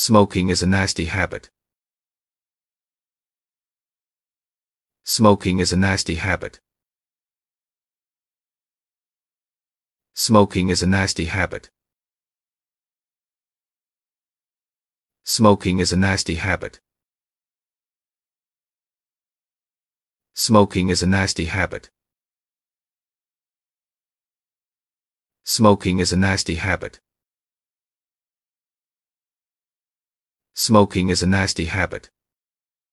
Smoking is a nasty habit. Smoking is a nasty habit. Smoking is a nasty habit. Smoking is a nasty habit. Smoking is a nasty habit. Smoking is a nasty habit. Smoking is a nasty habit.